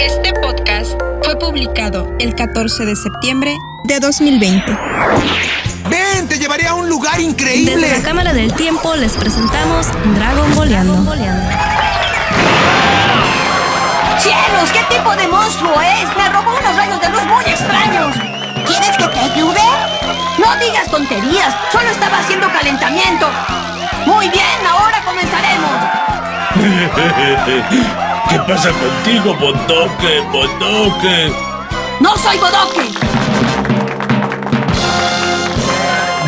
Este podcast fue publicado el 14 de septiembre de 2020. ¡Ven! ¡Te llevaré a un lugar increíble! Desde la Cámara del Tiempo les presentamos Dragon Boleando. ¡Cielos! ¿Qué tipo de monstruo es? Me robó unos rayos de luz muy extraños. ¿Quieres que te ayude? No digas tonterías. Solo estaba haciendo calentamiento. Muy bien, ahora comenzaremos. ¿Qué pasa contigo, Bodoque? Bodoque. No soy Bodoque.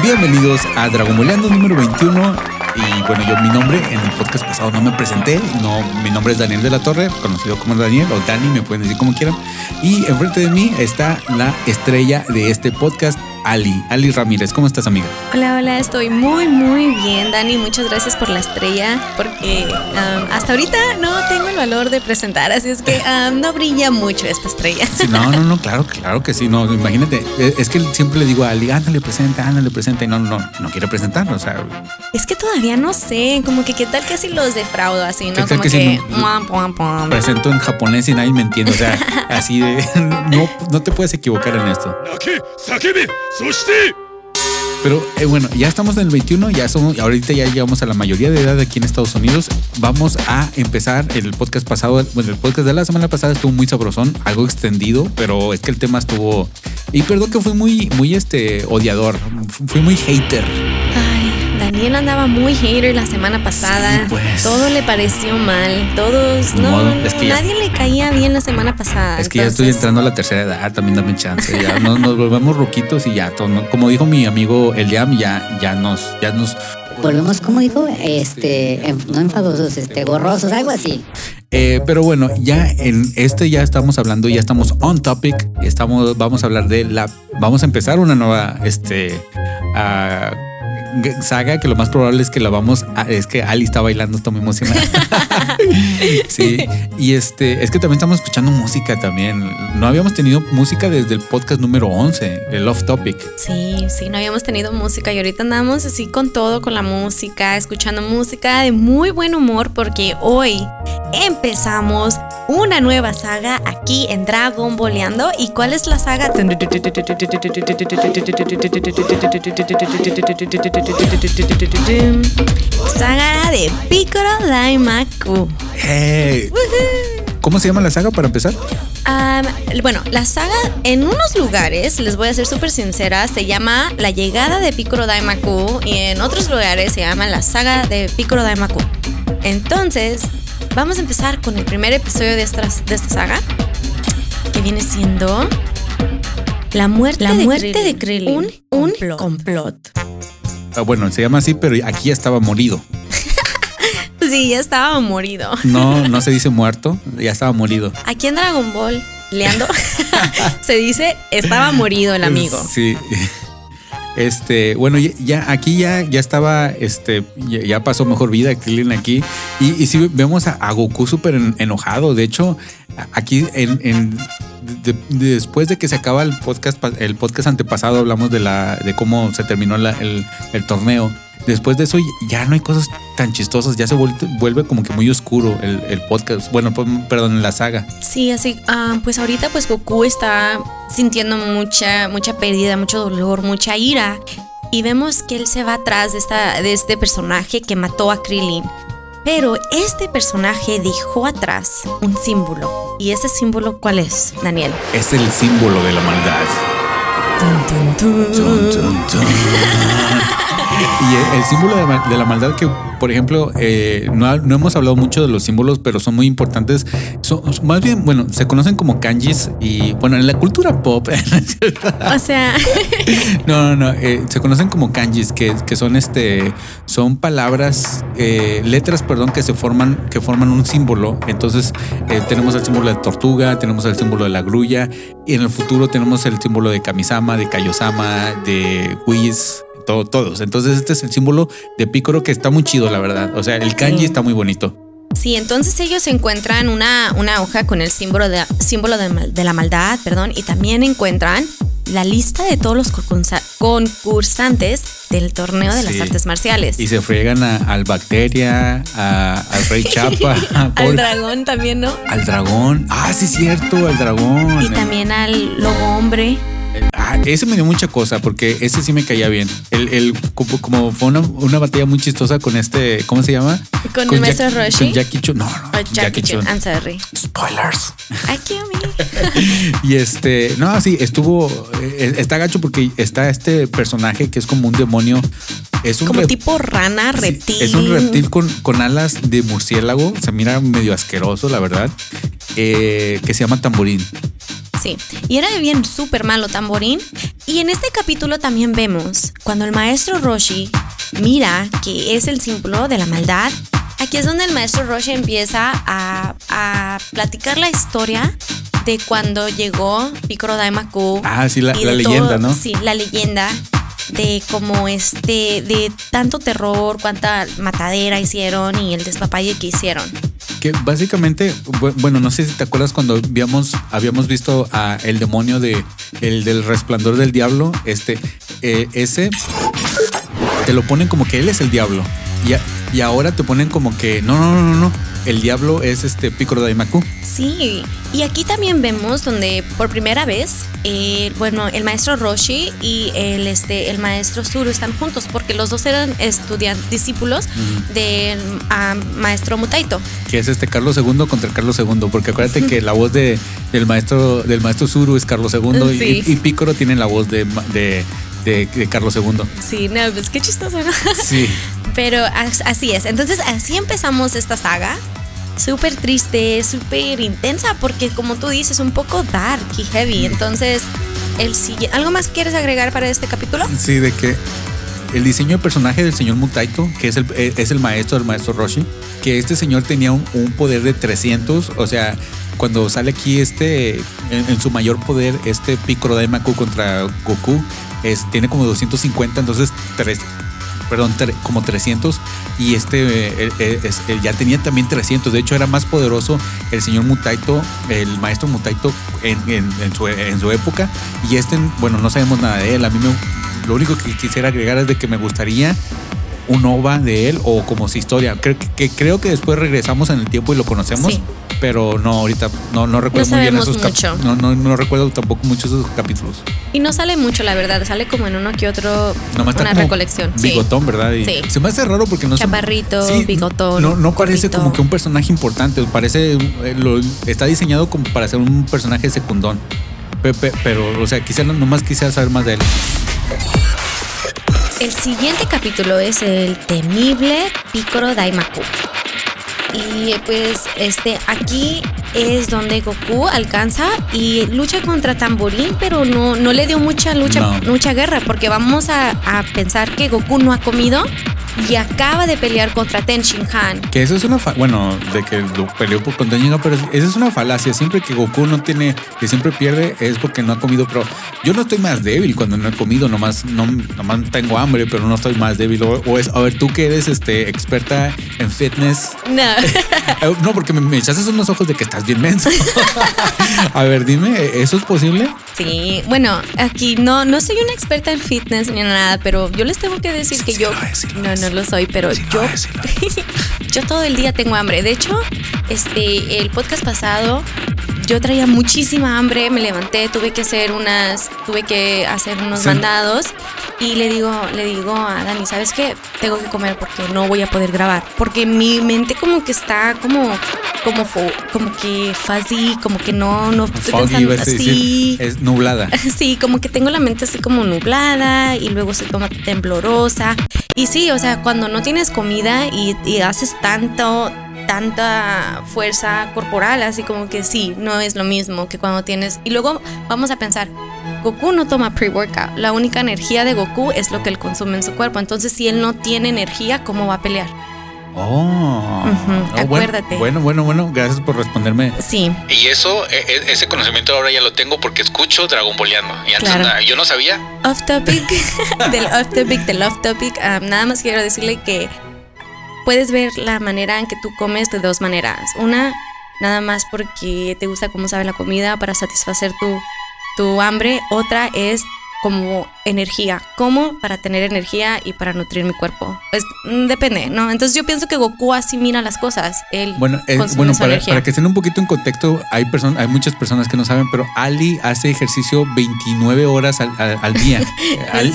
Bienvenidos a Dragon Boleando número 21. Y bueno, yo mi nombre en el podcast pasado no me presenté. No, mi nombre es Daniel de la Torre, conocido como Daniel o Dani, me pueden decir como quieran. Y enfrente de mí está la estrella de este podcast, Ali. Ali Ramírez, ¿cómo estás, amiga? Hola, hola, estoy muy, muy bien, Dani. Muchas gracias por la estrella, porque um, hasta ahorita no tengo el valor de presentar, así es que um, no brilla mucho esta estrella. Sí, no, no, no, claro, claro que sí. No, imagínate, eh, es que siempre le digo a Ali, ándale, presenta, ándale, presenta. Y no, no, no quiere presentar, o sea. Es que todavía no sé, como que qué tal que si los defraudo así, ¿no? ¿Qué tal Como que que. si no- muam, puam, puam. Presento en japonés y nadie me entiende, o sea, así de. No, no te puedes equivocar en esto. Pero eh, bueno, ya estamos en el 21, ya somos, ahorita ya llegamos a la mayoría de edad aquí en Estados Unidos. Vamos a empezar el podcast pasado, bueno, el podcast de la semana pasada estuvo muy sabrosón, algo extendido, pero es que el tema estuvo. Y perdón que fui muy, muy este odiador, fui muy hater. Ay. Daniel andaba muy hater la semana pasada. Sí, pues. Todo le pareció mal. Todos. No, modo, no, es que ya- nadie le caía bien la semana pasada. Es que ya estoy entrando a la tercera edad, también dame chance. Ya nos, nos volvemos roquitos y ya, todo, ¿no? como dijo mi amigo Eliam, ya, ya nos, ya nos Volvemos, como dijo, este, no enfadosos, este, gorrosos, algo así. Eh, pero bueno, ya en este ya estamos hablando, ya estamos on topic. Estamos, vamos a hablar de la, vamos a empezar una nueva, este, g- saga que lo más probable es que la vamos, a, es que Ali está bailando, está muy emocionada. sí, y este, es que también estamos escuchando música también. No habíamos tenido música desde el podcast número 11, el off topic. Sí, sí, no habíamos tenido música y ahorita andamos así con todo, con la música, escuchando música de muy buen humor porque hoy empezamos una nueva saga aquí en Dragon Boleando. ¿Y cuál es la saga? Saga de Piccolo Daimaku. Hey. ¿Cómo se llama la saga para empezar? Bueno, la saga en unos lugares, les voy a ser súper sincera, se llama La llegada de Piccolo Daimaku y en otros lugares se llama La saga de Piccolo Daimaku. Entonces, vamos a empezar con el primer episodio de esta, de esta saga, que viene siendo La muerte, La de, muerte Krillin. de Krillin. Un, un Complot. complot. Ah, bueno, se llama así, pero aquí ya estaba morido. Sí, ya estaba morido. No, no se dice muerto, ya estaba morido. Aquí en Dragon Ball, leando, se dice estaba morido el amigo. Sí. Este, bueno, ya, aquí ya, ya estaba, este, ya, pasó mejor vida Krillin aquí. Y, y sí vemos a, Goku súper en- enojado. De hecho, aquí en, en- de- de- después de que se acaba el podcast, el podcast antepasado, hablamos de la, de cómo se terminó el, el torneo. Después de eso ya no hay cosas tan chistosas, ya se vuelve, vuelve como que muy oscuro el, el podcast. Bueno, pues, perdón, la saga. Sí, así, ah, pues ahorita pues Goku está sintiendo mucha, mucha pérdida, mucho dolor, mucha ira. Y vemos que él se va atrás de, esta, de este personaje que mató a Krillin. Pero este personaje dejó atrás un símbolo. ¿Y ese símbolo cuál es, Daniel? Es el símbolo de la maldad. Y el, símbolo de, la maldad que, por ejemplo, eh, no, no hemos hablado mucho de los símbolos, pero son muy importantes. Son, más bien, bueno, se conocen como kanjis y, bueno, en la cultura pop, O sea, no, no, no, eh, se conocen como kanjis, que, que son este, son palabras, eh, letras, perdón, que se forman, que forman un símbolo. Entonces eh, tenemos el símbolo de tortuga, tenemos el símbolo de la grulla y en el futuro tenemos el símbolo de Kamisama, de Kaiosama, de Whis. Todo, todos. Entonces, este es el símbolo de Piccolo que está muy chido, la verdad. O sea, el kanji Sí. está muy bonito. Sí, entonces ellos encuentran una, una hoja con el símbolo, de, símbolo de, mal- de la maldad, perdón, y también encuentran la lista de todos los concursa- concursantes del torneo de las Sí. artes marciales. Y se friegan a- al Bacteria, a- al Rey Chapa, Al Paul- dragón también, ¿no? al dragón. Ah, sí, cierto, al dragón. Y también al lobo hombre. Ah, ese me dio mucha cosa porque ese sí me caía bien. El, el- como, como fue una, una batalla muy chistosa con este, ¿cómo se llama? Con el maestro Roshi. Con Jackie Chun. No, no, Jackie I'm sorry. Spoilers. Ay, qué me. Y este, no, sí, estuvo, eh, está gacho porque está este personaje que es como un demonio. Es un Como tipo rana, sí, reptil. es un reptil con, con alas de murciélago. Se mira medio asqueroso, la verdad. eh, que se llama tamborín. Sí, y era bien súper malo tamborín. Y en este capítulo también vemos cuando el maestro Roshi mira que es el símbolo de la maldad. Aquí es donde el maestro Roshi empieza a, a platicar la historia de cuando llegó Piccolo Daimaku. Ah, sí, la- la leyenda, ¿no? Sí, la leyenda de cómo este, de tanto terror, cuánta matadera hicieron y el despapalle que hicieron. Que básicamente, bu- bueno, no sé si te acuerdas cuando habíamos, habíamos visto a el demonio de el del resplandor del diablo, este, eh, ese te lo ponen como que él es el diablo. Y, y ahora te ponen como que no, no, no, no, no. El diablo es este Piccolo Daimaku. Sí, y aquí también vemos donde por primera vez, eh, bueno, el maestro Roshi y el, este, el maestro Zuru están juntos porque los dos eran estudiantes, discípulos del ah, maestro Mutaito. que es este Carlos II contra Carlos II, porque acuérdate que la voz de, del maestro del maestro Zuru es Carlos II y- Sí. y, Piccolo tiene la voz de, de, de- de Carlos II. Sí, no, pues qué chistoso, ¿no? Sí. Pero as- así es. Entonces así empezamos esta saga. Súper triste, súper intensa, porque como tú dices, un poco dark y heavy. Entonces, el ¿algo más quieres agregar para este capítulo? Sí, de que el diseño de personaje del señor Mutaito, que es el, eh, es el maestro del maestro Roshi, que este señor tenía un, un poder de 300, o sea, cuando sale aquí este, en, en su mayor poder, este Piccolo Daimaku contra Goku, es, tiene como 250, entonces tres, perdón, como 300 y este eh, eh, eh, eh, ya tenía también 300, de hecho era más poderoso el señor Mutaito, el maestro Mutaito en su, en su época y este, bueno, no sabemos nada de él, a mí me, lo único que quisiera agregar es de que me gustaría un OVA de él o como su historia, creo que, que creo que después regresamos en el tiempo y lo conocemos. Sí. Pero no, ahorita no, no recuerdo No muy bien esos cap- mucho. No, no, no recuerdo tampoco mucho esos capítulos. Y no sale mucho, la verdad. Sale como en uno que otro. Nomás una recolección. sí. Bigotón, ¿verdad? Y Sí. Se me hace raro porque no se- Chaparrito, bigotón, No, no parece como que un personaje importante. Parece. eh, lo- está diseñado como para ser un personaje secundón. Pe- pe- Pero, o sea, quizá no- nomás quisiera saber más de él. El siguiente capítulo es el temible Piccolo Daimaku. Y pues este aquí es donde Goku alcanza y lucha contra Tamborín, pero no, no le dio mucha lucha, No. mucha guerra, porque vamos a, a pensar que Goku no ha comido y acaba de pelear contra Ten Shin Han. Que eso es una bueno, de que lo peleó por contra Shinra, pero esa es una falacia. Siempre que Goku no tiene, que siempre pierde, es porque no ha comido. Pero yo no estoy más débil cuando no he comido, nomás, no, nomás tengo hambre, pero no estoy más débil. O, o es, a ver, tú que eres este experta en fitness. No. Eh, No, porque me, me echaste unos ojos de que estás bien menso. a ver, dime, ¿eso es posible? Sí, bueno, aquí no, no soy una experta en fitness ni nada, pero yo les tengo que decir Sí, que sí yo lo es, sí lo no. No lo soy, pero Sí yo es, sí lo yo todo el día tengo hambre. De hecho, este el podcast pasado yo traía muchísima hambre, me levanté, tuve que hacer unas tuve que hacer unos Sí. mandados y le digo le digo a Dani, ¿sabes qué? Tengo que comer porque no voy a poder grabar, porque mi mente como que está como como como que fuzzy, como que no no estoy Foggy, pensando ibas a decir, así. es nublada. Sí, como que tengo la mente así como nublada y luego se toma temblorosa. Y sí, o sea, cuando no tienes comida y, y haces tanto, tanta fuerza corporal, así como que sí, no es lo mismo que cuando tienes... Y luego vamos a pensar, Goku no toma pre-workout. La única energía de Goku es lo que él consume en su cuerpo. Entonces, si él no tiene energía, ¿cómo va a pelear? Oh, Oh, acuérdate. Bueno, bueno, bueno, gracias por responderme. Sí, Y eso, e- e- ese conocimiento ahora ya lo tengo porque escucho Dragon Boleando. Y antes Claro. nada, yo no sabía. off topic, del off topic, del off topic. ah, nada más quiero decirle que puedes ver la manera en que tú comes de dos maneras. Una, nada más porque te gusta cómo sabe la comida para satisfacer tu, tu hambre, otra es como energía. ¿Cómo? Para tener energía y para nutrir mi cuerpo. Pues mm, depende, ¿no? Entonces yo pienso que Goku así mira las cosas. Él Bueno, eh, bueno para, para que estén un poquito en contexto, hay, personas, hay muchas personas que no saben, pero Ali hace ejercicio 29 horas al, al- al día. Ali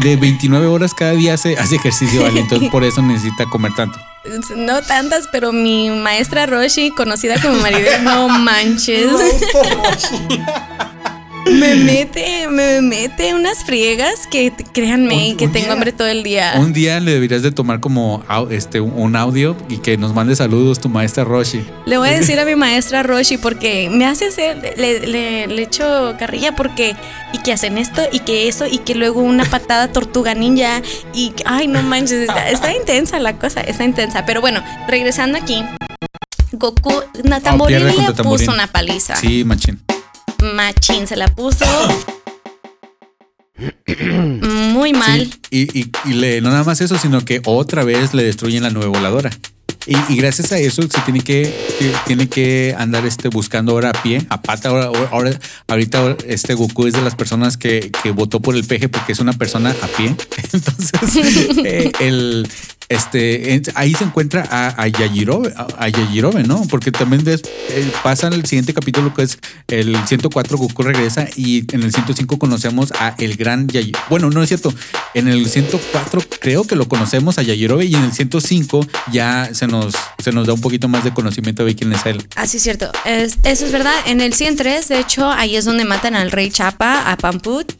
de 29 horas cada día hace, hace ejercicio, Ali. Entonces por eso necesita comer tanto. No tantas, pero mi maestra Roshi, conocida como Maribel, no manches. Me mete, me mete unas friegas que créanme Un- que un tengo día- hambre todo el día. Un día le deberías de tomar como este, un audio y que nos mande saludos tu maestra Roshi. Le voy a decir a mi maestra Roshi porque me hace hacer, le, le, le echo carrilla porque, y que hacen esto, y que eso, y que luego una patada tortuga ninja, y, ay, no manches, está, está intensa la cosa, está intensa. Pero bueno, regresando aquí, Goku, Natamborín Oh, pierde le puso una paliza. Sí, machín. Machín se la puso. Muy mal. Sí, y, y- y le, no nada más eso, sino que otra vez le destruyen la nueva voladora. Y, y gracias a eso se tiene que, tiene que andar este, buscando ahora a pie, a pata. Ahora, ahora- ahorita este Goku es de las personas que, que votó por el peje porque es una persona a pie. Entonces, eh, el, este, en- ahí se encuentra a, a a, Yajirobe, ¿no? Porque también eh, pasa el siguiente capítulo que es el 104, Goku regresa y en el 105 conocemos a el gran Yajirobe. Bueno, no es cierto. En el 104 creo que lo conocemos a Yajirobe y en el 105 ya se nos, da un poquito más de conocimiento de quién es él. Así es cierto. Es- eso es verdad. En el 103, de hecho, ahí es donde matan al rey Chapa, a Pamput.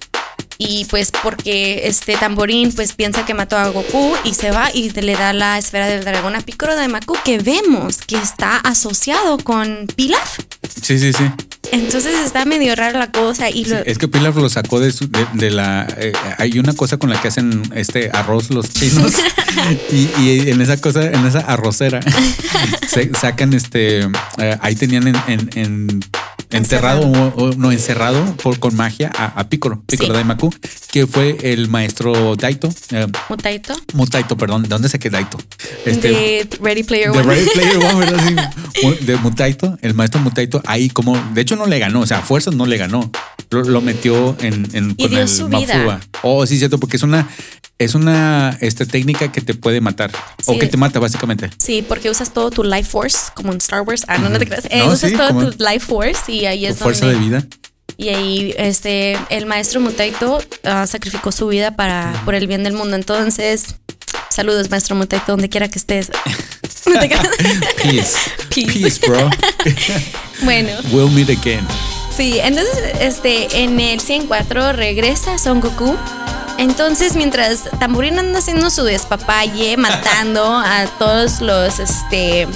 Y pues porque este tamborín pues piensa que mató a Goku y se va y le da la esfera del dragón a Piccolo de Maku que vemos que está asociado con Pilaf. Sí, sí, sí. Entonces está medio rara la cosa y Sí, lo- es que Pilaf lo sacó de, su- de, de la. eh, hay una cosa con la que hacen este arroz los chinos y, y en esa cosa, en esa arrocera, se sacan este. eh, ahí tenían en, en- en- enterrado o, o no encerrado por, con magia a, a Piccolo, Piccolo Sí. Daimaku, que fue el maestro Daito, eh, Mutaito Mutaito, perdón, ¿de dónde saqué Daito? Este, de Ready Player de One. Ready Player One. Sí. De Mutaito, el maestro Mutaito, ahí como, de hecho no le ganó, o sea, a fuerzas no le ganó. Lo, lo metió en, en Y con dio el su vida. Oh, sí, cierto, porque es una, es una este, técnica que te puede matar. O que te mata, básicamente. Sí, porque usas todo tu life force, como en Star Wars. Ah, no, no te creas. Eh, No, usas sí, todo tu life force y ahí Tu es fuerza donde... de vida. Y ahí este, el maestro Mutaito ah, sacrificó su vida para, por el bien del mundo. Entonces, saludos, maestro Mutaito, donde quiera que estés. No te creas. Peace. Peace. Peace, bro. bueno, we'll meet again. sí, entonces este, en el 104 regresa Son Goku. Entonces, mientras Tamborín anda haciendo su despapalle, matando a todos los, este,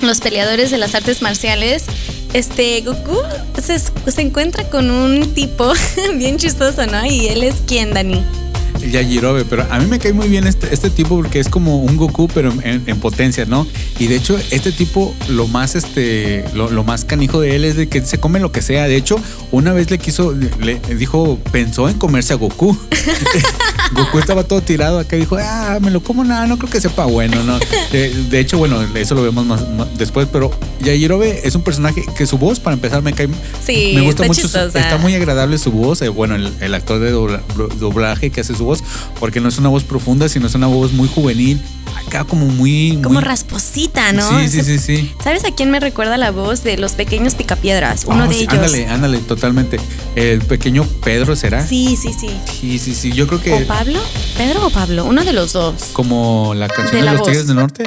los peleadores de las artes marciales, este, Goku se, se encuentra con un tipo bien chistoso, ¿no? Y él es quien, Dani. Yajirobe, pero a mí me cae muy bien este, este tipo porque es como un Goku, pero en, en potencia, ¿no? Y de hecho, este tipo, lo más, este, lo, lo más canijo de él es de que se come lo que sea. De hecho, una vez le quiso, le dijo, pensó en comerse a Goku. Goku estaba todo tirado acá y dijo, ah, me lo como nada, no creo que sepa bueno, ¿no? De, de hecho, bueno, eso lo vemos más, más después, pero Yajirobe es un personaje que su voz, para empezar, me cae. Sí, me gusta está mucho, chistosa. está muy agradable su voz. eh, bueno, el, el actor de dobla- doblaje que hace su voz, porque no es una voz profunda, sino es una voz muy juvenil, acá como muy. Como muy- rasposita, ¿no? Sí, sí, sí, sí. ¿Sabes a quién me recuerda la voz de los pequeños picapiedras? Uno Oh, de sí, ellos. Ándale, ándale, totalmente. El pequeño Pedro será. Sí, sí, sí. sí, sí. sí, Yo creo que ¿O Pablo? ¿Pedro o Pablo? Uno de los dos. como la canción De de, la los voz. Tigres del Norte.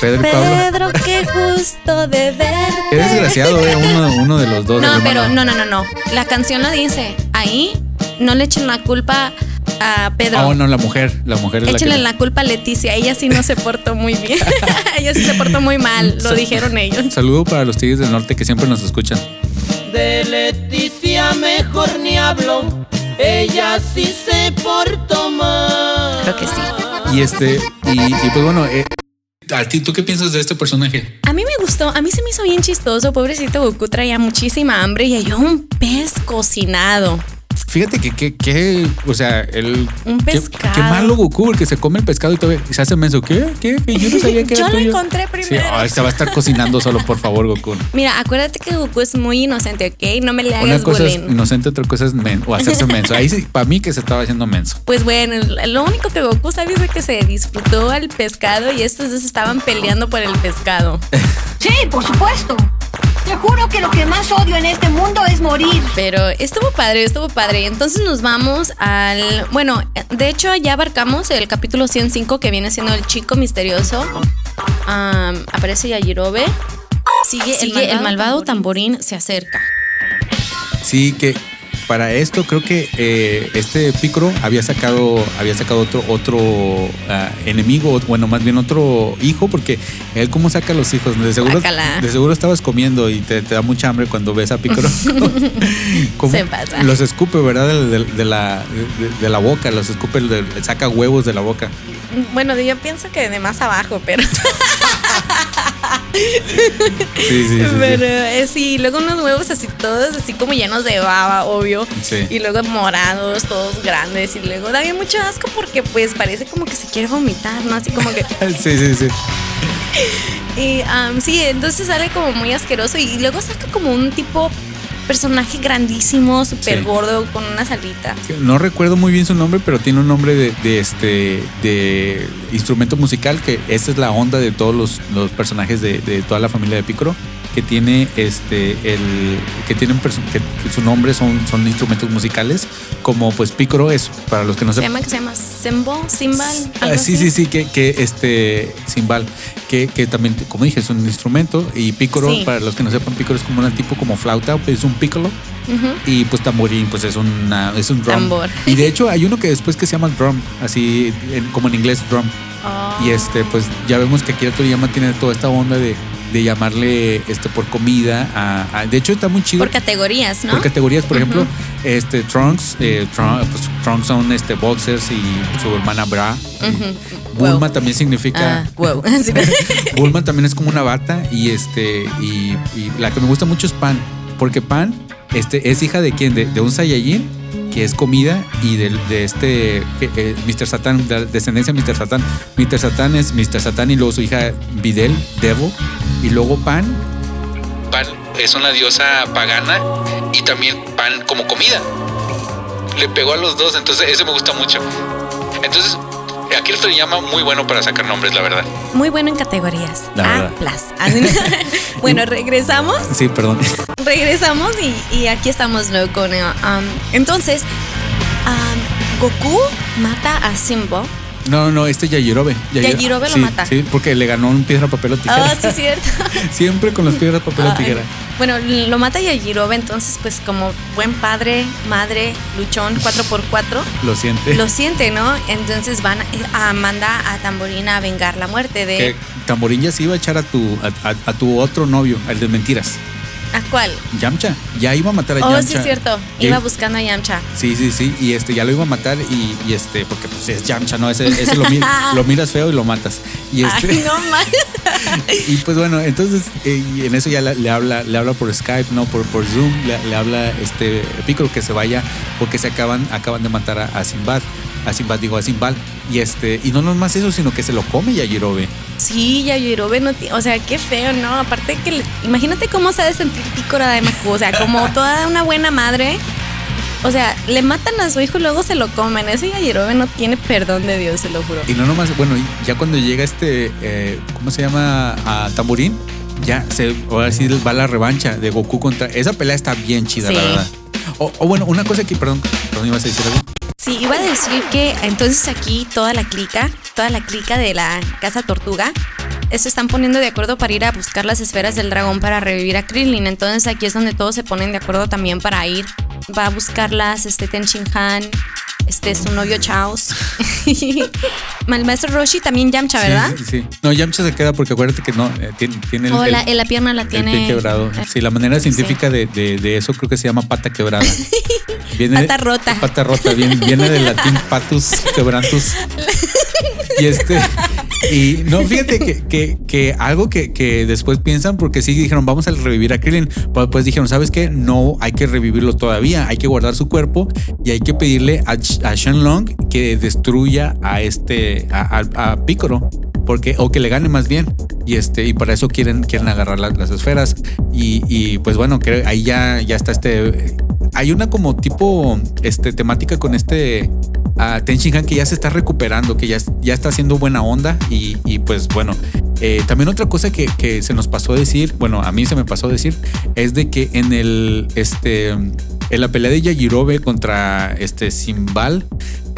Pedro y Pablo. Pedro, qué gusto de verte. Qué desgraciado, eh, uno, uno de los dos. No, pero no, no, no, no. La canción la dice. Ahí no le echen la culpa a Pedro. Ah, no, la mujer, la mujer es la Échenle que. la culpa a Leticia. Ella sí no se portó muy bien. Ella sí se portó muy mal. Lo dijeron ellos. Saludo para los Tigres del Norte que siempre nos escuchan. De Leticia mejor ni hablo, ella sí se portó mal. Creo que sí. Y este, y, y pues bueno, eh, ¿a ti tú qué piensas de este personaje? A mí me gustó, a mí se me hizo bien chistoso. Pobrecito Goku traía muchísima hambre y halló un pez cocinado. Fíjate que, que, que, o sea, el. Un pescado. Qué, malo Goku, el que se come el pescado y todavía se hace menso. ¿Qué? ¿Qué? Yo no sabía que era Yo lo tuyo. encontré Sí, primero. ay, se va a estar cocinando solo, por favor, Goku. Mira, acuérdate que Goku es muy inocente, ¿ok? No me le Una hagas cosa es bullying. inocente, otra cosa es men- o hacerse menso. Ahí sí, para mí que se estaba haciendo menso. Pues bueno, lo único que Goku sabe es que se disfrutó al pescado y estos dos estaban peleando por el pescado. Sí, por supuesto. Te juro que lo que más odio en este mundo es morir. Pero estuvo padre, estuvo padre. Entonces nos vamos al... Bueno, de hecho ya abarcamos el capítulo 105 que viene siendo el chico misterioso. Aparece Yajirobe. Sigue, el, malvado, tamborín se acerca. Sí, que para esto creo que eh, este Picoro había sacado, había sacado otro, otro ah, enemigo, bueno, más bien otro hijo, porque él cómo saca a los hijos, de seguro, de seguro estabas comiendo y te, te da mucha hambre cuando ves a Picoro. Cómo Se pasa. Los escupe, ¿verdad? De, de- de la, de, de la boca, los escupe, de- saca huevos de la boca. Bueno, yo pienso que de más abajo, pero... Sí, sí, sí. Pero eh, sí, luego unos huevos así todos, así como llenos de baba, obvio. Sí. Y luego morados, todos grandes. Y luego da bien mucho asco porque pues parece como que se quiere vomitar, ¿no? Así como que... Sí, sí, sí. Y sí, entonces sale como muy asqueroso y luego saca como un tipo personaje grandísimo, súper Sí. gordo, con unas alitas. No recuerdo muy bien su nombre, pero tiene un nombre de, de este de instrumento musical, que esa es la onda de todos los, los personajes de, de toda la familia de Picoro, que tiene este el que tienen perso- que, su nombre son, son instrumentos musicales, como pues Picoro es, para los que no Se llama, que se llama Symbol, Symbol. Ah, sí, sí, sí, que, que este cimbal, que, que también, como dije, es un instrumento. Y pícoro, Sí. para los que no sepan, pícoro es como un tipo como flauta, pues es un pícolo. Y pues tamborín, pues es una, es un drum. Tambor. Y de hecho hay uno que después que se llama drum, así en- como en inglés drum. Y este, pues ya vemos que Akira Toriyama tiene toda esta onda de, de llamarle este por comida a, a- de hecho está muy chido Por categorías, ¿no? por categorías, por ejemplo, este Trunks, eh, pues, Trunks son este boxers y su hermana Bra. Bulma Wow. también significa wow. Sí. Bulma también es como una bata y este y, y la que me gusta mucho es Pan, porque Pan este es hija de quién? De, de un Saiyajin que es comida y del- de, este eh, Mr. Satan, de la descendencia de Mr. Satan. Mr. Satan es Mr. Satan y luego su hija Videl, Devil y luego Pan Pan es una diosa pagana y también pan como comida. Le pegó a los dos, entonces ese me gusta mucho. Entonces, aquí esto llama muy bueno para sacar nombres, la verdad. Muy bueno en categorías. La A bueno, regresamos. Sí, perdón. Regresamos y, y aquí estamos luego con. eh, um, entonces, um, Goku mata a Simbo. No, no, este Yajirobe. Yajirobe lo Sí, mata. Sí, porque le ganó un piedra, papel o tijera. Oh, sí, es cierto. Siempre con los piedras, papel o tijera. Bueno, lo mata Yajirobe, entonces, pues, como buen padre, madre, luchón, 4x4, Lo siente. lo siente, ¿no? Entonces van a, manda a Tamborina a vengar la muerte de. Que Tamborín ya se iba a echar a tu, a, a- a tu otro novio, al de mentiras. ¿A cuál? Yamcha. Ya iba a matar a Oh, Yamcha. sí, es cierto. Ya Iba buscando a Yamcha. Sí, sí, sí. Y este ya lo iba a matar y, y este, porque pues es Yamcha, ¿no? Ese, ese lo, mi- lo miras feo y lo matas. Y este. Ay, no mal. Y pues bueno, entonces eh, y en eso ya le, le habla, le habla por Skype, no por, por Zoom, le, le habla este Piccolo que se vaya porque se acaban, acaban de matar a, a Sinbad, a Sinbad digo a Sinbad y este y no nomás eso sino que se lo come Yajirobe. Sí, Yajirobe no tiene, o sea, qué feo, ¿no? Aparte que, le- imagínate cómo se ha de sentir Picora de Maku, o sea, como toda una buena madre. O sea, le matan a su hijo y luego se lo comen. Ese Yajirobe no tiene perdón de Dios, se lo juro. Y no nomás, bueno, ya cuando llega este, eh, ¿cómo se llama? A Tamborín, ya se, ahora sí va la revancha de Goku contra. Esa pelea está bien chida, la verdad. O, o bueno, una cosa que, perdón, perdón, ibas a decir algo. Sí, iba a decir que entonces aquí toda la clica, toda la clica de la Casa Tortuga, se están poniendo de acuerdo para ir a buscar las esferas del dragón para revivir a Krillin. Entonces aquí es donde todos se ponen de acuerdo también para ir. Va a buscarlas este Ten Shin Han, este su novio Chaos. el maestro Roshi también Yamcha, ¿verdad? Sí, sí. No, Yamcha se queda porque acuérdate que no, eh, tiene, tiene el, O la, el- en la pierna la el tiene. pie quebrado. eh, Sí, la manera sí. científica de, de- de eso creo que se llama pata quebrada. Viene Pata rota. Pata rota, viene, viene del latín patus quebrantus. Y este, Y no, fíjate que, que, que algo que, que después piensan, porque sí dijeron, vamos a revivir a Krillin, pero después dijeron, ¿sabes qué? No hay que revivirlo todavía, hay que guardar su cuerpo y hay que pedirle a, a Shenlong que destruya a este, a, a, a Piccolo, porque, o que le gane más bien. Y este, y para eso quieren, quieren agarrar las, las esferas. Y, y, pues bueno, creo, ahí ya, ya está este. Hay una como tipo este, temática con este a Ten Shin Han que ya se está recuperando, que ya, ya está haciendo buena onda y, y pues bueno. eh, también otra cosa que, que se nos pasó a decir, bueno, a mí se me pasó a decir, es de que en el este en la pelea de Yajirobe contra este Simbal,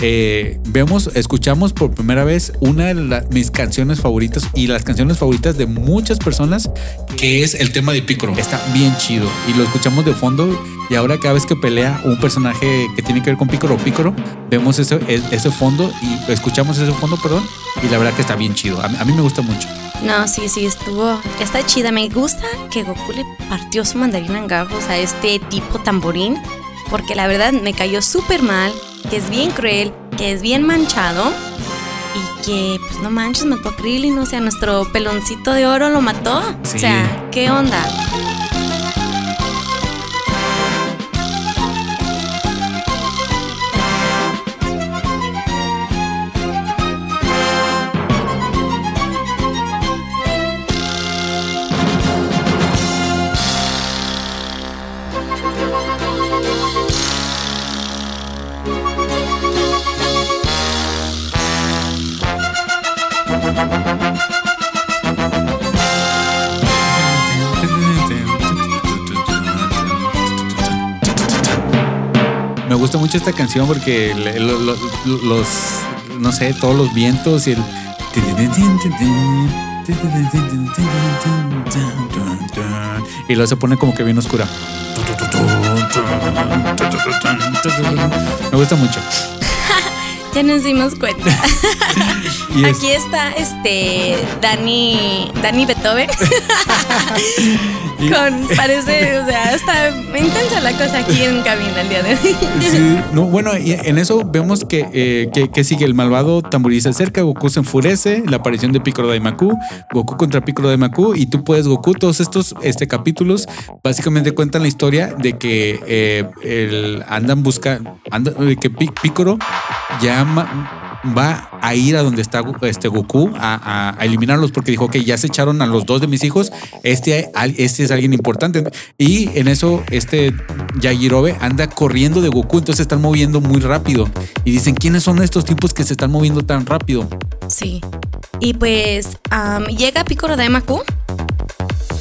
eh, vemos, escuchamos por primera vez una de la- mis canciones favoritas y las canciones favoritas de muchas personas, que es el tema de Piccolo. Está bien chido y lo escuchamos de fondo y ahora cada vez que pelea un personaje que tiene que ver con Piccolo, Piccolo, vemos ese, e- ese fondo y escuchamos ese fondo, perdón, y la verdad que está bien chido. A mí me gusta mucho. No, sí, sí, estuvo. Está chida. Me gusta que Goku le partió su mandarina en gajos a este tipo tamborín. Porque la verdad me cayó súper mal. Que es bien cruel. Que es bien manchado. Y que, pues no manches, mató a Krillin. O sea, nuestro peloncito de oro lo mató. Sí. O sea, ¿qué onda? Mucho esta canción porque le- lo- lo- los, no sé, todos los vientos y el... Y luego se pone como que bien oscura. Me gusta mucho. Ya nos dimos cuenta. Y es- Aquí está este Dani, Dani Beethoven. Con, parece, o sea, está intensa la cosa aquí en cabina el día de hoy. Sí, no, bueno, en eso vemos que, eh, que, que sigue el malvado tamboriz se acerca, Goku se enfurece, la aparición de Piccolo Daimaku, Goku contra Piccolo Daimaku y tú puedes Goku, todos estos este, capítulos básicamente cuentan la historia de que eh, el, andan buscando, que Pi- Piccolo ya va a ir a donde está este Goku a, a- eliminarlos porque dijo que ya se echaron a los dos de mis hijos, este, este es alguien importante y en eso este Yajirobe anda corriendo de Goku, entonces están moviendo muy rápido. Y dicen, ¿quiénes son estos tipos que se están moviendo tan rápido? Sí. Y pues llega Piccolo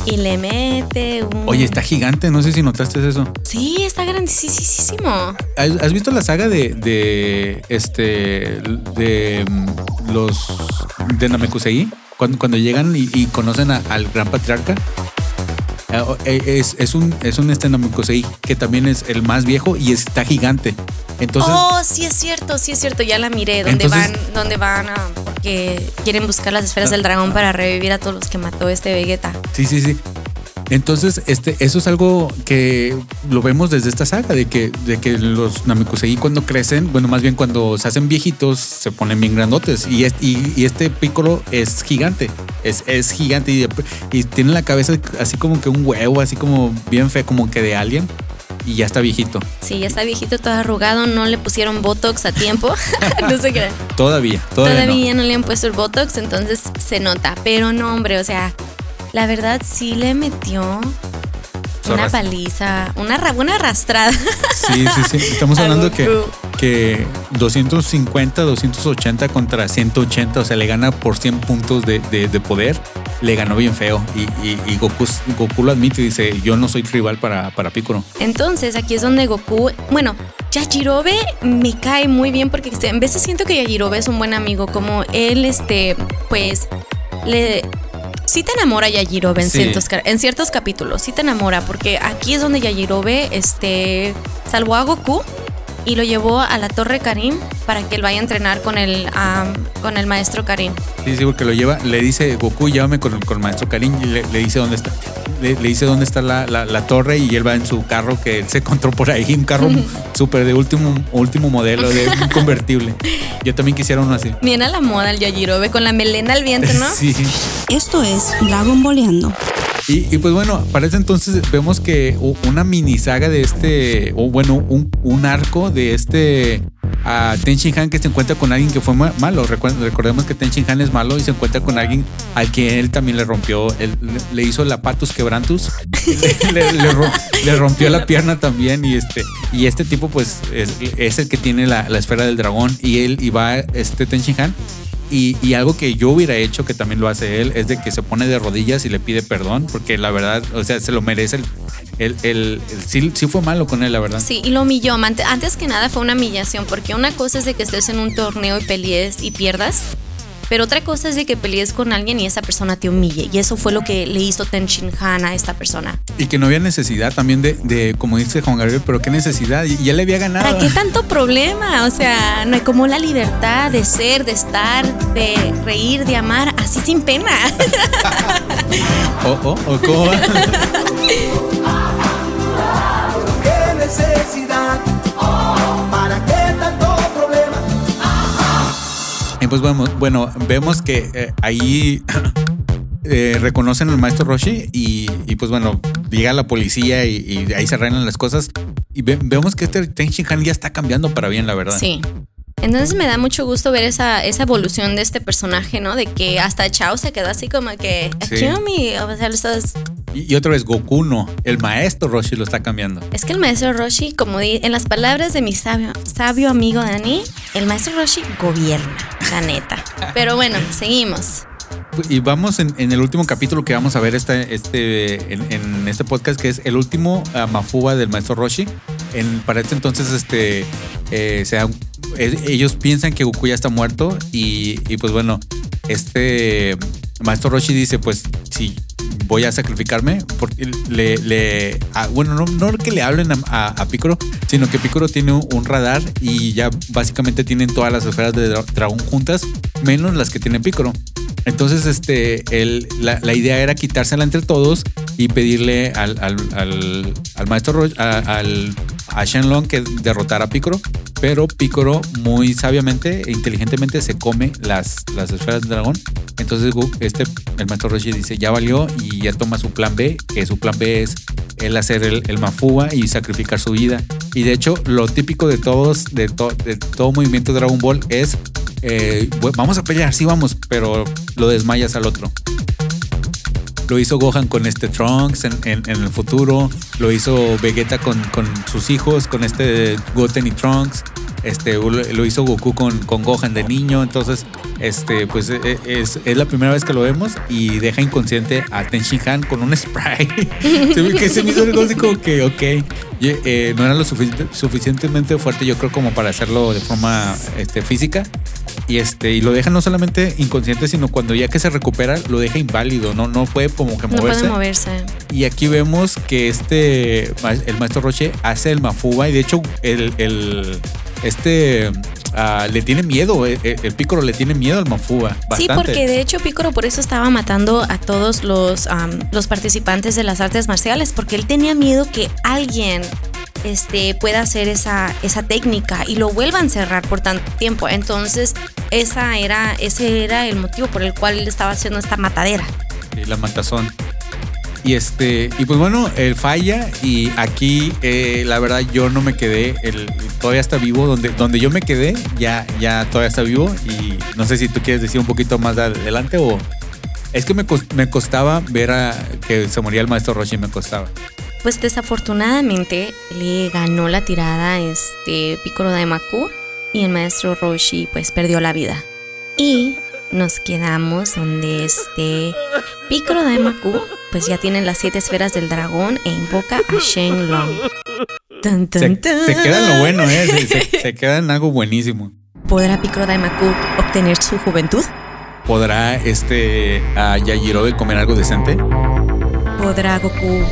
y le mete un. Oye, está gigante, no sé si notaste eso. Sí, está grandísimo. ¿Has, visto la saga de, de este de mm, los de Namekusei? Cuando, cuando llegan y, y conocen a- al gran patriarca. Eh, eh, Es, es un es un Namekusei que también es el más viejo y está gigante. Entonces, oh, sí es cierto, sí es cierto, ya la miré. Donde Entonces- van, donde van a. Porque quieren buscar las esferas del dragón para revivir a todos los que mató este Vegeta. Sí, sí, sí. Entonces, este, eso es algo que lo vemos desde esta saga, de que, de que los Namekusei cuando crecen, bueno, más bien cuando se hacen viejitos, se ponen bien grandotes. Y, es- y, y este Piccolo es gigante, es, es gigante y, de- y tiene la cabeza así como que un huevo, así como bien feo, como que de alien. Y ya está viejito. Sí, ya está viejito, todo arrugado, no le pusieron Botox a tiempo. no sé qué. Todavía, todavía, Todavía, no. le han puesto el Botox, entonces se nota. Pero no, hombre, o sea, la verdad sí le metió una paliza, una, una arrastrada. Sí, sí, sí. Estamos hablando que, que 250, 280 contra 180, o sea, le gana por 100 puntos de, de- de poder. Le ganó bien feo. Y, y- y Goku, Goku lo admite y dice: Yo no soy rival para, para Piccolo. Entonces aquí es donde Goku, bueno, Yajirobe me cae muy bien porque en veces siento que Yajirobe es un buen amigo, como él, este, pues, le... Sí te enamora Yajirobe en, Sí. ciertos, en ciertos capítulos, sí te enamora, porque aquí es donde Yajirobe, este, salvó a Goku y lo llevó a la Torre Karim para que él vaya a entrenar con el, am, con el maestro Karim. Sí, sí, porque lo lleva, le dice Goku, llévame con, con el maestro Karin y le, le dice dónde está. le, le dice dónde está la, la- la torre y él va en su carro que él se encontró por ahí, un carro súper de último, último modelo, de un convertible. Yo también quisiera uno así. Bien a la moda el Yajirobe con la melena al viento, ¿no? Sí. Esto es Dragon Boleando. Y, pues bueno, para ese entonces vemos que una mini saga de este, o bueno, un, arco de este a Ten Shin Han que se encuentra con alguien que fue ma- malo. Recordemos que Ten Shin Han es malo y se encuentra con alguien al que él también le rompió, le, hizo la patus quebrantus, le, le ro- le rompió la pierna también y este y este tipo pues es, el que tiene la, la esfera del dragón y él y va este Ten Shin Han y, y algo que yo hubiera hecho, que también lo hace él, es de que se pone de rodillas y le pide perdón, porque la verdad, o sea, se lo merece. El, el, el- sí, sí fue malo con él, la verdad. Sí, y lo humilló. Ante- Antes que nada fue una humillación, porque una cosa es de que estés en un torneo y pelees y pierdas, pero otra cosa es de que pelees con alguien y esa persona te humille. Y eso fue lo que le hizo Ten Shin Han a esta persona. Y que no había necesidad también de, de como dice Juan Gabriel, pero qué necesidad, y ya le había ganado. ¿Para qué tanto problema? O sea, no hay como la libertad de ser, de estar, de reír, de amar, así sin pena. Oh, oh, oh, ¿cómo va? ¿Qué necesidad? Pues bueno, bueno vemos que eh, ahí eh, reconocen al maestro Roshi y, y, pues bueno, llega la policía y, y ahí se arreglan las cosas. Y ve- vemos que este Ten Han ya está cambiando para bien, la verdad. Sí. Entonces me da mucho gusto ver esa, esa evolución de este personaje, ¿no? De que hasta Chao se quedó así como que, Sí. Akiomi, o sea, lo estás- Y, y otra vez Goku no, el maestro Roshi lo está cambiando. Es que el maestro Roshi, como di- en las palabras de mi sabio, sabio amigo Dani, el maestro Roshi gobierna, la neta. Pero bueno, seguimos. Y vamos en, en el último capítulo que vamos a ver este, este, en, en este podcast, que es el último ah, Mafuba del maestro Roshi. En, para este entonces, este, eh, se dan- eh, ellos piensan que Goku ya está muerto y, y pues bueno, este maestro Roshi dice, pues si voy a sacrificarme, porque le, le ah, bueno, no, no que le hablen a, a, a Piccolo, sino que Piccolo tiene un, radar y ya básicamente tienen todas las esferas de dra- dragón juntas, menos las que tiene Piccolo. Entonces, este, el- la, idea era quitársela entre todos y pedirle al, al, al, maestro Roshi, a, al, Shenlong que derrotara a Piccolo, pero Piccolo muy sabiamente e inteligentemente se come las, las esferas del dragón. Entonces, este, el maestro Roshi dice, ya valió y ya toma su plan B, que su plan B es él hacer el, el Mafuba y sacrificar su vida. Y de hecho, lo típico de todos, de, to- de todo movimiento Dragon Ball es, eh, "Bu- vamos a pelear, sí vamos, pero lo desmayas al otro. Lo hizo Gohan con este Trunks en, en- en el futuro. Lo hizo Vegeta con, con sus hijos, con este Goten y Trunks. Este, lo hizo Goku con, con Gohan de niño. Entonces, este, pues e- e- es, es la primera vez que lo vemos y deja inconsciente a Ten Han con un spray. que se me hizo algo así como que, ok. Eh, no era lo sufici- suficientemente fuerte, yo creo, como para hacerlo de forma este, física. Y este, y lo deja no solamente inconsciente, sino cuando ya que se recupera, lo deja inválido, no, no puede como que No moverse. puede moverse. Y aquí vemos que este, el maestro Roche hace el Mafuba y de hecho el, el- este ah, le tiene miedo, el, el Piccolo le tiene miedo al Mafuba. Bastante. Sí, porque de hecho Piccolo por eso estaba matando a todos los, los participantes de las artes marciales, porque él tenía miedo que alguien este, pueda hacer esa, esa técnica y lo vuelva a encerrar por tanto tiempo. Entonces, esa era, ese era el motivo por el cual él estaba haciendo esta matadera. Sí, la matazón. Y este, y pues bueno, él falla y aquí eh, la verdad yo no me quedé, él todavía está vivo, donde, donde yo me quedé ya, ya todavía está vivo y no sé si tú quieres decir un poquito más de adelante o... Es que me, me costaba ver a que se moría el maestro Roshi, me costaba. Pues desafortunadamente le ganó la tirada este Piccolo Daimaku y el maestro Roshi pues perdió la vida. Y nos quedamos donde este Piccolo Daimaku pues ya tiene las siete esferas del dragón e invoca a Shenlong. Tan, tan, Se, tan. se queda en lo bueno, ¿eh? Se, se- se queda en algo buenísimo. ¿Podrá Piccolo Daimaku obtener su juventud? ¿Podrá este a Yajirobe comer algo decente? ¿Podrá Goku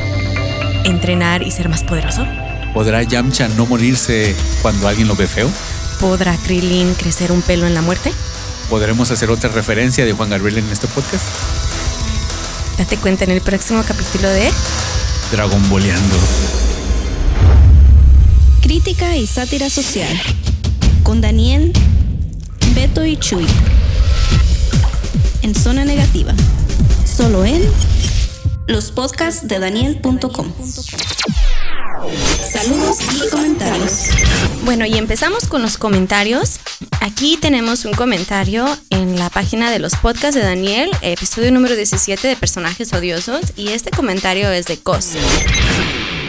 entrenar y ser más poderoso? ¿Podrá Yamcha no morirse cuando alguien lo ve feo? ¿Podrá Krillin crecer un pelo en la muerte? ¿Podremos hacer otra referencia de Juan Gabriel en este podcast? Date cuenta en el próximo capítulo de Dragon Boleando. Crítica y sátira social. Con Daniel, Beto y Chuy. En zona negativa. Solo en los podcasts de Daniel.com. Saludos y comentarios. Bueno, y empezamos con los comentarios. Aquí tenemos un comentario en la página de los podcasts de Daniel, episodio número 17 de personajes odiosos, y este comentario es de Cos.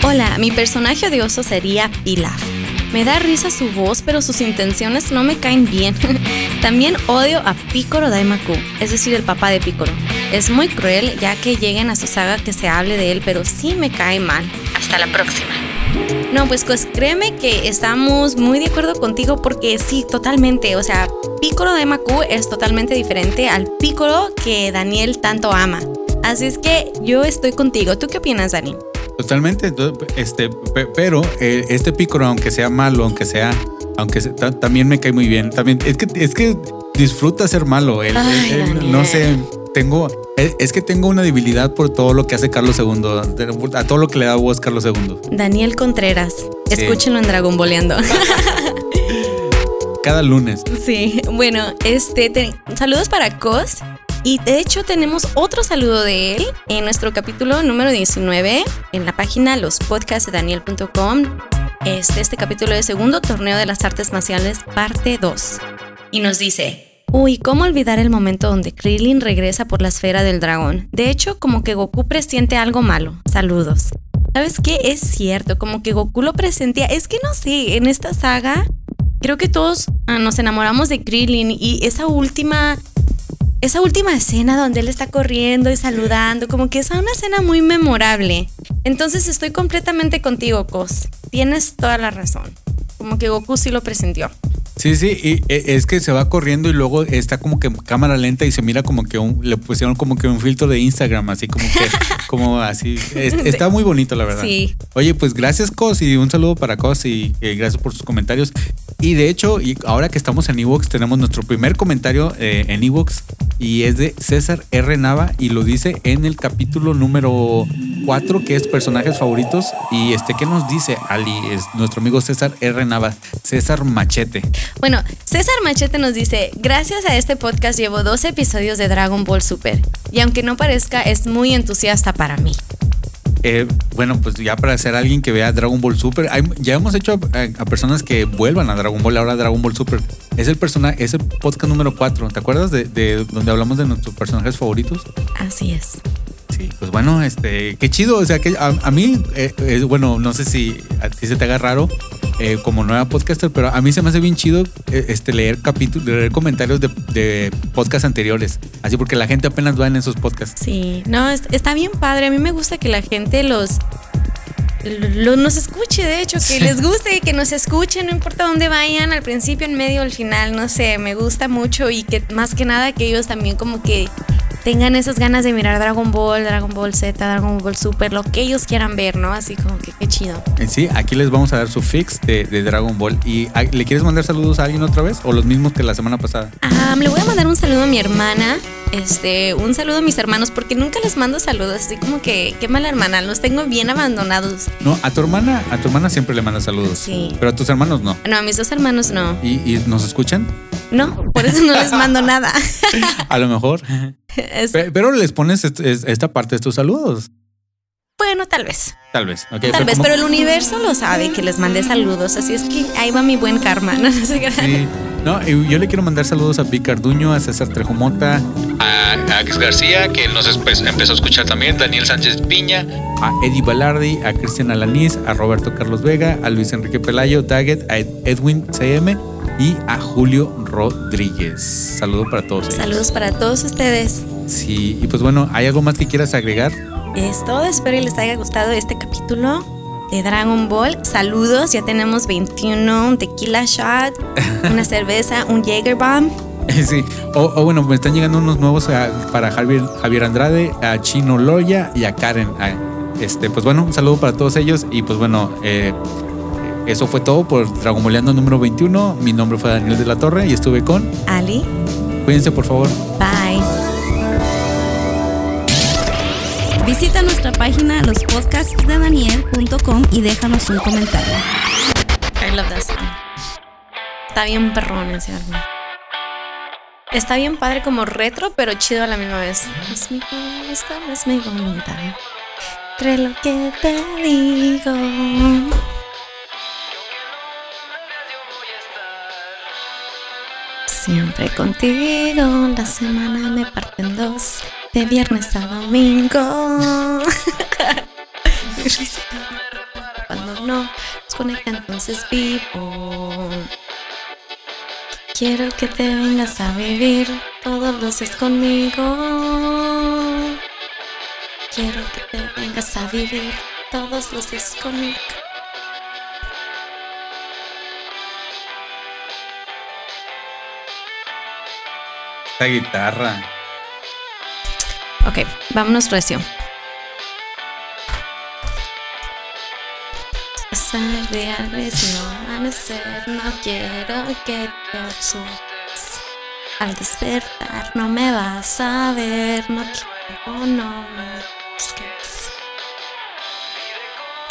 Hola, mi personaje odioso sería Pilaf. Me da risa su voz, pero sus intenciones no me caen bien. También odio a Picoro Daimaku, es decir, el papá de Picoro. Es muy cruel ya que lleguen a su saga que se hable de él, pero sí me cae mal. Hasta la próxima. No, pues, pues créeme que estamos muy de acuerdo contigo porque sí, totalmente. O sea, Piccolo de Maku es totalmente diferente al Piccolo que Daniel tanto ama. Así es que yo estoy contigo. ¿Tú qué opinas, Dani? Totalmente, este, pe- pero eh, este Piccolo, aunque sea malo, aunque sea, aunque se- ta- también me cae muy bien. También es que es que disfruta ser malo. Él- Ay, él- él, Daniel. no sé, tengo es, es que tengo una debilidad por todo lo que hace Carlos II, a todo lo que le da voz Carlos II. Daniel Contreras. Sí. Escúchenlo en Dragon Boleando. Cada lunes. Sí, bueno, este, te- saludos para Cos. Y de hecho tenemos otro saludo de él en nuestro capítulo número 19 en la página lospodcastdedaniel.com. Este, este capítulo es segundo torneo de las artes marciales, parte 2. Y nos dice, uy, ¿cómo olvidar el momento donde Krillin regresa por la esfera del dragón? De hecho, como que Goku presiente algo malo. Saludos. ¿Sabes qué? Es cierto, como que Goku lo presentía. Es que no sé, en esta saga creo que todos ah, nos enamoramos de Krillin y esa última esa última escena donde él está corriendo y saludando, como que es una escena muy memorable. Entonces estoy completamente contigo, Cos. Tienes toda la razón. Como que Goku sí lo presentió. Sí, sí, y e- es que se va corriendo y luego está como que cámara lenta y se mira como que un- le pusieron como que un filtro de Instagram, así como que, como así. Es- está muy bonito, la verdad. Sí. Oye, pues gracias, Cos, y un saludo para Cos y eh, gracias por sus comentarios. Y de hecho, y ahora que estamos en Evox, tenemos nuestro primer comentario eh, en Evox y es de César R. Nava y lo dice en el capítulo número 4, que es personajes favoritos. Y este, ¿qué nos dice Ali? Es nuestro amigo César R. Nava, César Machete. Bueno, César Machete nos dice, gracias a este podcast llevo dos episodios de Dragon Ball Super. Y aunque no parezca, es muy entusiasta para mí. Eh, bueno, pues ya para ser alguien que vea Dragon Ball Super, hay- ya hemos hecho a, a personas que vuelvan a Dragon Ball, ahora Dragon Ball Super. Es el personaje, es el podcast número 4. ¿Te acuerdas de, de donde hablamos de nuestros personajes favoritos? Así es. Sí, pues bueno, este, qué chido. O sea, que a, a mí, eh, eh, bueno, no sé si a ti se te haga raro eh, como nueva podcaster, pero a mí se me hace bien chido eh, este, leer capítulos, leer comentarios de, de podcasts anteriores. Así porque la gente apenas va en esos podcasts. Sí, no, es- está bien padre. A mí me gusta que la gente los, lo- nos escuche, de hecho, que les guste, que nos escuchen, no importa dónde vayan, al principio, en medio, al final, no sé, me gusta mucho y que más que nada que ellos también como que tengan esas ganas de mirar Dragon Ball, Dragon Ball Z, Dragon Ball Super, lo que ellos quieran ver, ¿no? Así como que qué chido. Sí, aquí les vamos a dar su fix de, de Dragon Ball. ¿Y ah, le quieres mandar saludos a alguien otra vez? ¿O los mismos que la semana pasada? Ah, le voy a mandar un saludo a mi hermana. Este, un saludo a mis hermanos, porque nunca les mando saludos, así como que, qué mala hermana, los tengo bien abandonados. No, a tu hermana, a tu hermana siempre le mandas saludos. Sí. Pero a tus hermanos no. No, a mis dos hermanos no. ¿Y, y nos escuchan? No, por eso no les mando nada. A lo mejor. Es- Pero les pones est- est- esta parte de tus saludos. bueno, tal vez. Tal vez. ok, Tal vez, como- pero el universo lo sabe que les mandé saludos, así es que ahí va mi buen karma. No, no sé qué. Sí. No, y yo le quiero mandar saludos a Picarduño, a César Trejomota, A Alex García, que nos empezó a escuchar también, Daniel Sánchez Piña, a Eddie Balardi, a Cristian Alaniz, a Roberto Carlos Vega, a Luis Enrique Pelayo, Daggett, a Ed- Edwin CM y a Julio Rodríguez. Saludo para todos ellos. Saludos para todos ustedes. Sí, y pues bueno, ¿hay algo más que quieras agregar? Es todo, espero que les haya gustado este capítulo de Dragon Ball. Saludos, ya tenemos 21, un tequila shot, una cerveza, un Jaeger bomb. Sí, o, o bueno, me están llegando unos nuevos a- para Javier, Javier Andrade, a Chino Loya y a Karen. A- este, pues bueno, un saludo para todos ellos y pues bueno, eh, eso fue todo por Dragon Balleando número 21. Mi nombre fue Daniel de la Torre y estuve con. Ali, Cuídense por favor. bye. Visita nuestra página lospodcastsdedaniel.com y déjanos un comentario. I love that song. Está bien perrón ese álbum. Está bien padre como retro, pero chido a la misma vez. Es mi voluntad, es mi voluntad. Cree lo que te digo. Siempre contigo, la semana me parte en dos, de viernes a domingo. Cuando no nos conecta, entonces vivo. Quiero que te vengas a vivir todos los días conmigo. Quiero que te vengas a vivir todos los días conmigo. Esta guitarra. Ok, vámonos recio. Pasar de y no amanecer, no quiero que te. Al despertar no me vas a ver, no quiero, no me busques.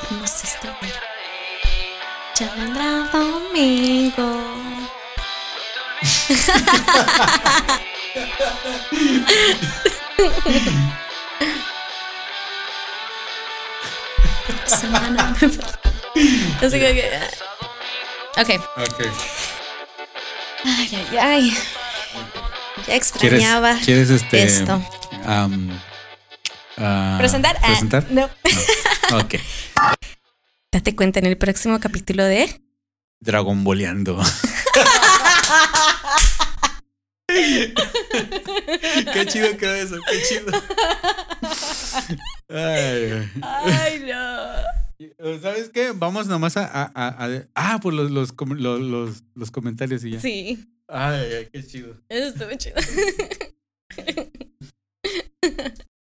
No sé estar Ya vendrá domingo. Semana Así que, Ok. Ok. Ay, ay, ay. Ya ¿Quieres, extrañaba ¿quieres este. esto. ah, ¿Presentar? Ah, ¿Presentar? no. Ok. Date cuenta en el próximo capítulo de. Dragon Boleando. qué chido quedó eso, qué chido. Ay. Ay, no. ¿Sabes qué? Vamos nomás a. a, a- a- ah, pues los, los, los, los, los comentarios y ya. Sí, Ay, ay, qué chido. eso estuvo chido.